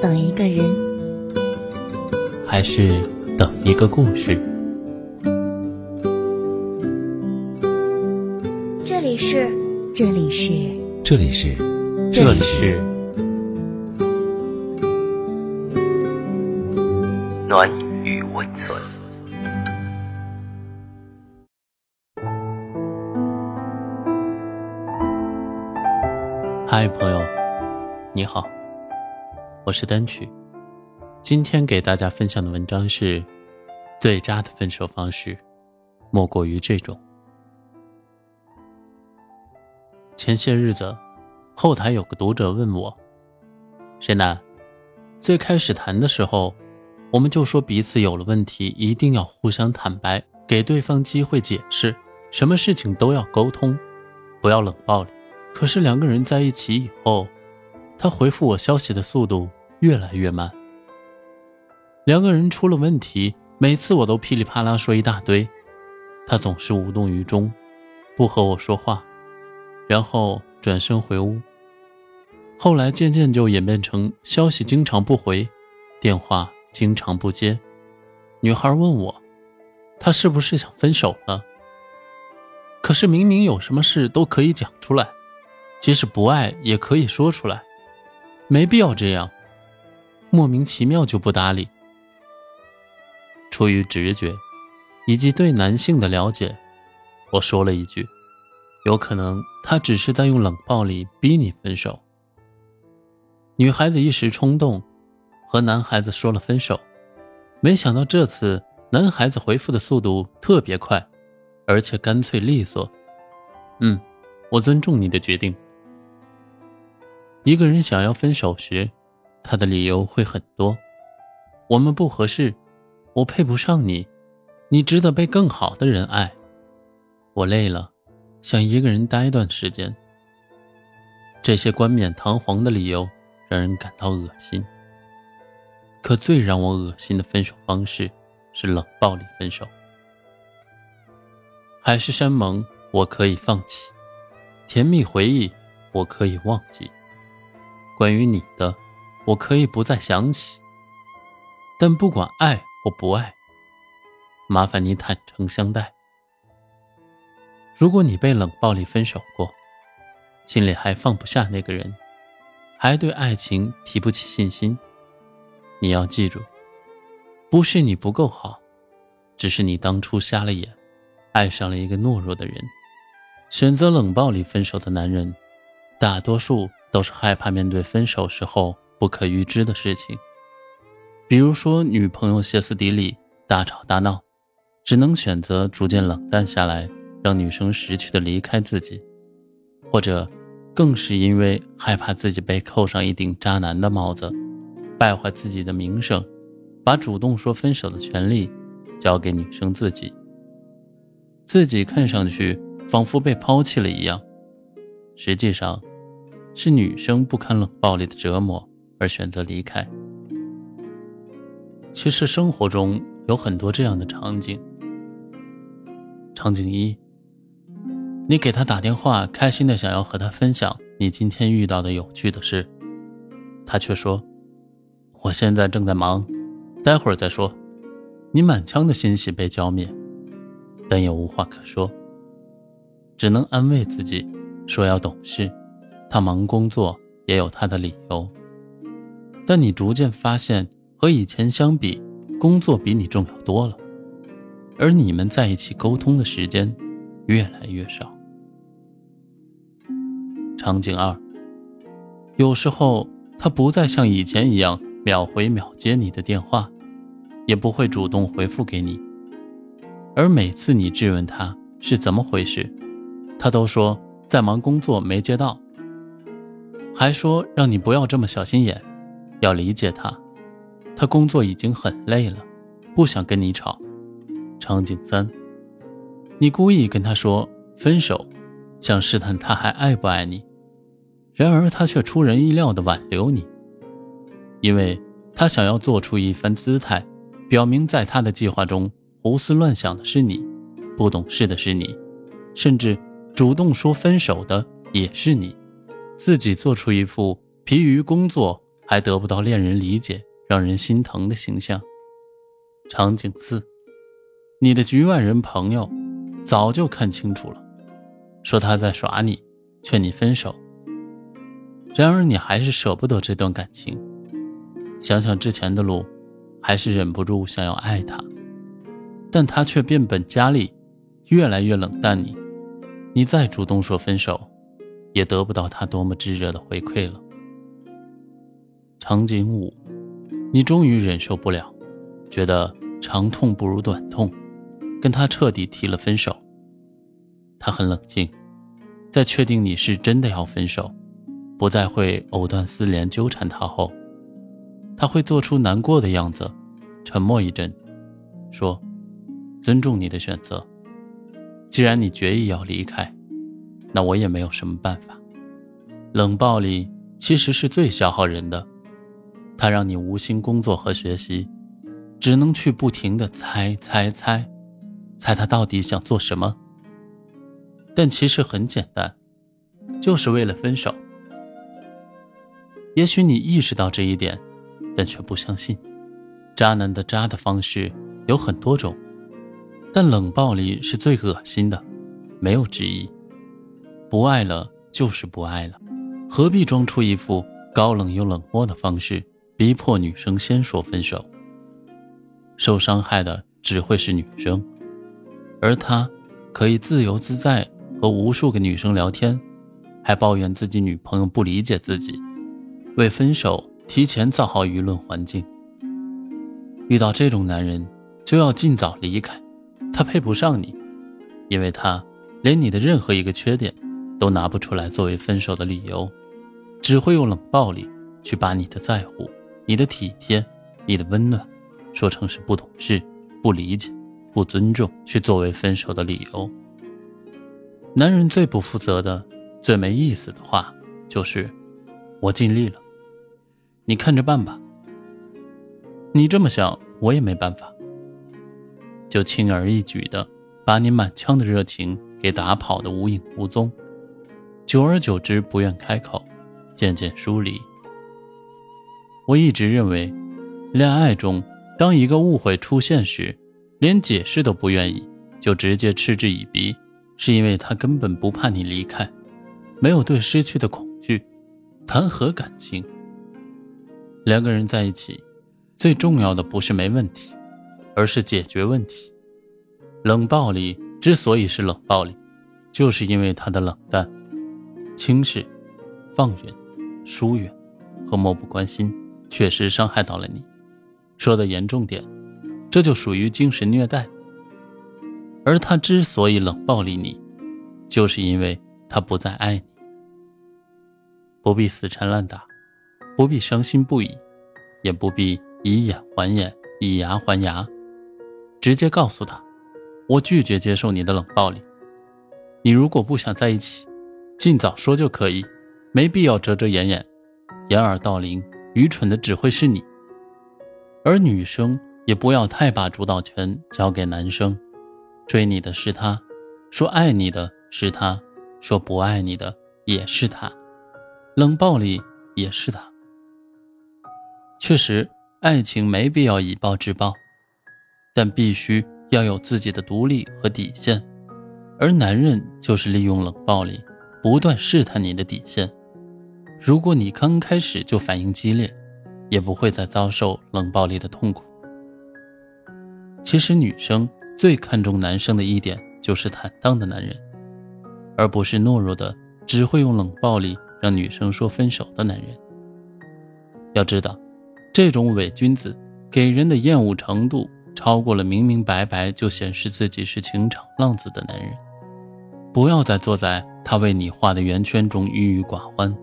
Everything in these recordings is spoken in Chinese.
等一个人，还是等一个故事？这里是，这里是，这里是，这里是暖与温存。嗨，朋友，你好，我是单曲。今天给大家分享的文章是：最渣的分手方式，莫过于这种。前些日子，后台有个读者问我：“沈南，最开始谈的时候，我们就说彼此有了问题，一定要互相坦白，给对方机会解释，什么事情都要沟通，不要冷暴力。”可是两个人在一起以后，他回复我消息的速度越来越慢。两个人出了问题，每次我都噼里啪啦说一大堆，他总是无动于衷，不和我说话，然后转身回屋。后来渐渐就演变成消息经常不回，电话经常不接。女孩问我，他是不是想分手了？可是明明有什么事都可以讲出来。即使不爱也可以说出来，没必要这样，莫名其妙就不搭理。出于直觉，以及对男性的了解，我说了一句：“有可能他只是在用冷暴力逼你分手。”女孩子一时冲动，和男孩子说了分手，没想到这次男孩子回复的速度特别快，而且干脆利索。嗯，我尊重你的决定。一个人想要分手时，他的理由会很多。我们不合适，我配不上你，你值得被更好的人爱。我累了，想一个人待一段时间。这些冠冕堂皇的理由让人感到恶心。可最让我恶心的分手方式是冷暴力分手。海誓山盟我可以放弃，甜蜜回忆我可以忘记。关于你的，我可以不再想起。但不管爱或不爱，麻烦你坦诚相待。如果你被冷暴力分手过，心里还放不下那个人，还对爱情提不起信心，你要记住，不是你不够好，只是你当初瞎了眼，爱上了一个懦弱的人。选择冷暴力分手的男人，大多数。都是害怕面对分手时候不可预知的事情，比如说女朋友歇斯底里、大吵大闹，只能选择逐渐冷淡下来，让女生识趣的离开自己；或者，更是因为害怕自己被扣上一顶渣男的帽子，败坏自己的名声，把主动说分手的权利交给女生自己，自己看上去仿佛被抛弃了一样，实际上。是女生不堪冷暴力的折磨而选择离开。其实生活中有很多这样的场景。场景一：你给他打电话，开心的想要和他分享你今天遇到的有趣的事，他却说：“我现在正在忙，待会儿再说。”你满腔的欣喜被浇灭，但也无话可说，只能安慰自己说要懂事。他忙工作也有他的理由，但你逐渐发现，和以前相比，工作比你重要多了，而你们在一起沟通的时间越来越少。场景二，有时候他不再像以前一样秒回秒接你的电话，也不会主动回复给你，而每次你质问他是怎么回事，他都说在忙工作没接到。还说让你不要这么小心眼，要理解他，他工作已经很累了，不想跟你吵。场景三，你故意跟他说分手，想试探他还爱不爱你，然而他却出人意料的挽留你，因为他想要做出一番姿态，表明在他的计划中胡思乱想的是你，不懂事的是你，甚至主动说分手的也是你。自己做出一副疲于工作还得不到恋人理解，让人心疼的形象。场景四，你的局外人朋友早就看清楚了，说他在耍你，劝你分手。然而你还是舍不得这段感情，想想之前的路，还是忍不住想要爱他，但他却变本加厉，越来越冷淡你。你再主动说分手，也得不到他多么炙热的回馈了。场景五，你终于忍受不了，觉得长痛不如短痛，跟他彻底提了分手。他很冷静，在确定你是真的要分手，不再会藕断丝连纠缠他后，他会做出难过的样子，沉默一阵，说：“尊重你的选择。既然你决意要离开，那我也没有什么办法。冷暴力其实是最消耗人的。”他让你无心工作和学习，只能去不停的猜猜猜，猜他到底想做什么。但其实很简单，就是为了分手。也许你意识到这一点，但却不相信。渣男的渣的方式有很多种，但冷暴力是最恶心的，没有之一。不爱了就是不爱了，何必装出一副高冷又冷漠的方式？逼迫女生先说分手，受伤害的只会是女生，而他可以自由自在和无数个女生聊天，还抱怨自己女朋友不理解自己，为分手提前造好舆论环境。遇到这种男人，就要尽早离开，他配不上你，因为他连你的任何一个缺点都拿不出来作为分手的理由，只会用冷暴力去把你的在乎。你的体贴，你的温暖，说成是不懂事、不理解、不尊重，去作为分手的理由。男人最不负责的、最没意思的话，就是“我尽力了，你看着办吧。”你这么想，我也没办法。就轻而易举的把你满腔的热情给打跑的无影无踪，久而久之，不愿开口，渐渐疏离。我一直认为，恋爱中，当一个误会出现时，连解释都不愿意，就直接嗤之以鼻，是因为他根本不怕你离开，没有对失去的恐惧，谈何感情？两个人在一起，最重要的不是没问题，而是解决问题。冷暴力之所以是冷暴力，就是因为他的冷淡、轻视、放任、疏远和漠不关心。确实伤害到了你，说的严重点，这就属于精神虐待。而他之所以冷暴力你，就是因为他不再爱你。不必死缠烂打，不必伤心不已，也不必以眼还眼，以牙还牙，直接告诉他，我拒绝接受你的冷暴力。你如果不想在一起，尽早说就可以，没必要遮遮掩掩，掩耳盗铃。愚蠢的只会是你，而女生也不要太把主导权交给男生。追你的是他，说爱你的是他，说不爱你的也是他，冷暴力也是他。确实，爱情没必要以暴制暴，但必须要有自己的独立和底线。而男人就是利用冷暴力，不断试探你的底线。如果你刚开始就反应激烈，也不会再遭受冷暴力的痛苦。其实女生最看重男生的一点就是坦荡的男人，而不是懦弱的只会用冷暴力让女生说分手的男人。要知道，这种伪君子给人的厌恶程度超过了明明白白就显示自己是情场浪子的男人。不要再坐在他为你画的圆圈中郁郁寡欢。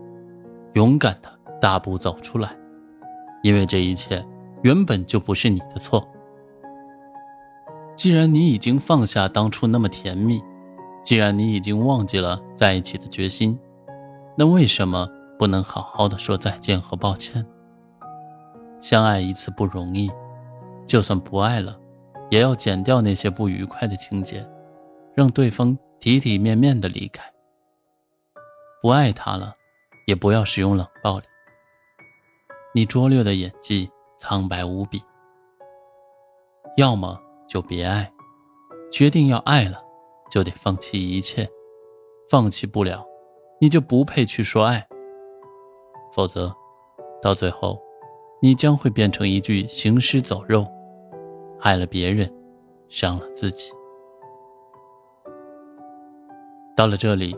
勇敢的大步走出来，因为这一切原本就不是你的错。既然你已经放下当初那么甜蜜，既然你已经忘记了在一起的决心，那为什么不能好好的说再见和抱歉？相爱一次不容易，就算不爱了，也要剪掉那些不愉快的情节，让对方体体面面的离开。不爱他了。也不要使用冷暴力。你拙劣的演技苍白无比。要么就别爱，决定要爱了，就得放弃一切，放弃不了，你就不配去说爱。否则，到最后，你将会变成一具行尸走肉，害了别人，伤了自己。到了这里，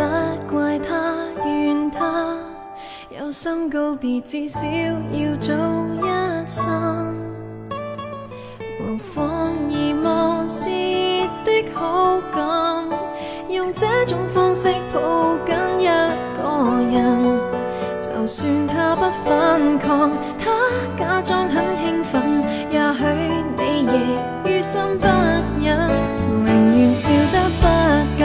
不怪他怨他？有心告别，至少要早一生。无妨而漠视的好感，用这种方式抱紧一个人，就算他不反抗，他假装很兴奋，也许你亦。于心不忍，宁愿笑得不够，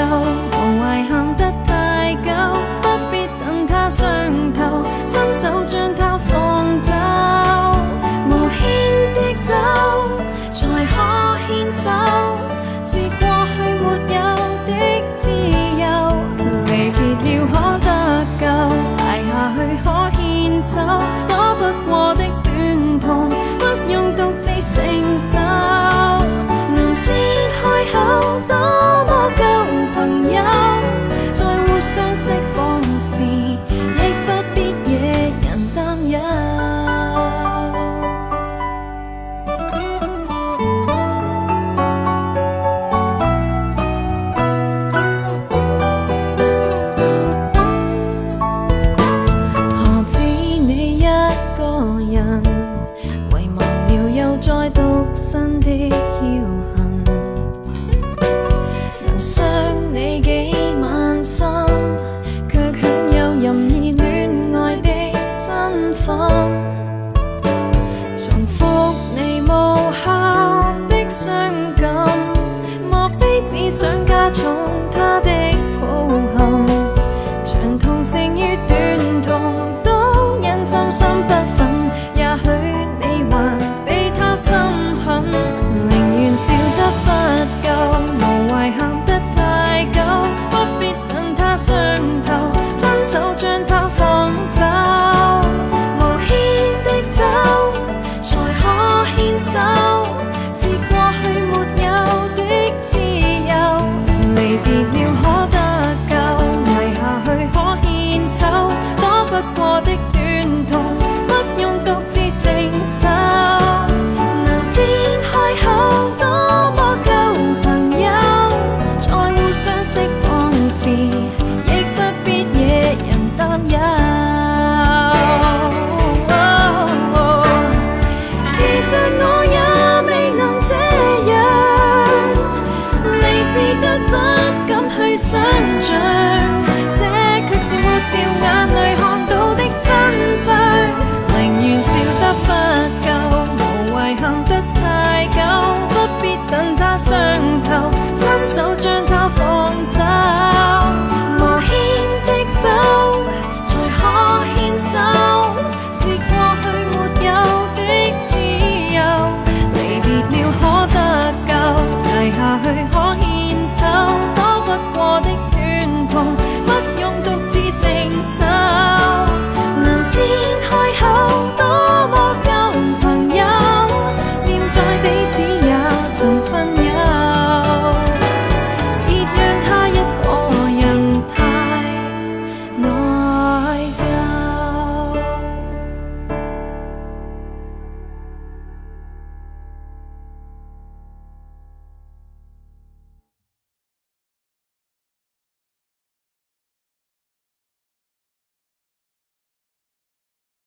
see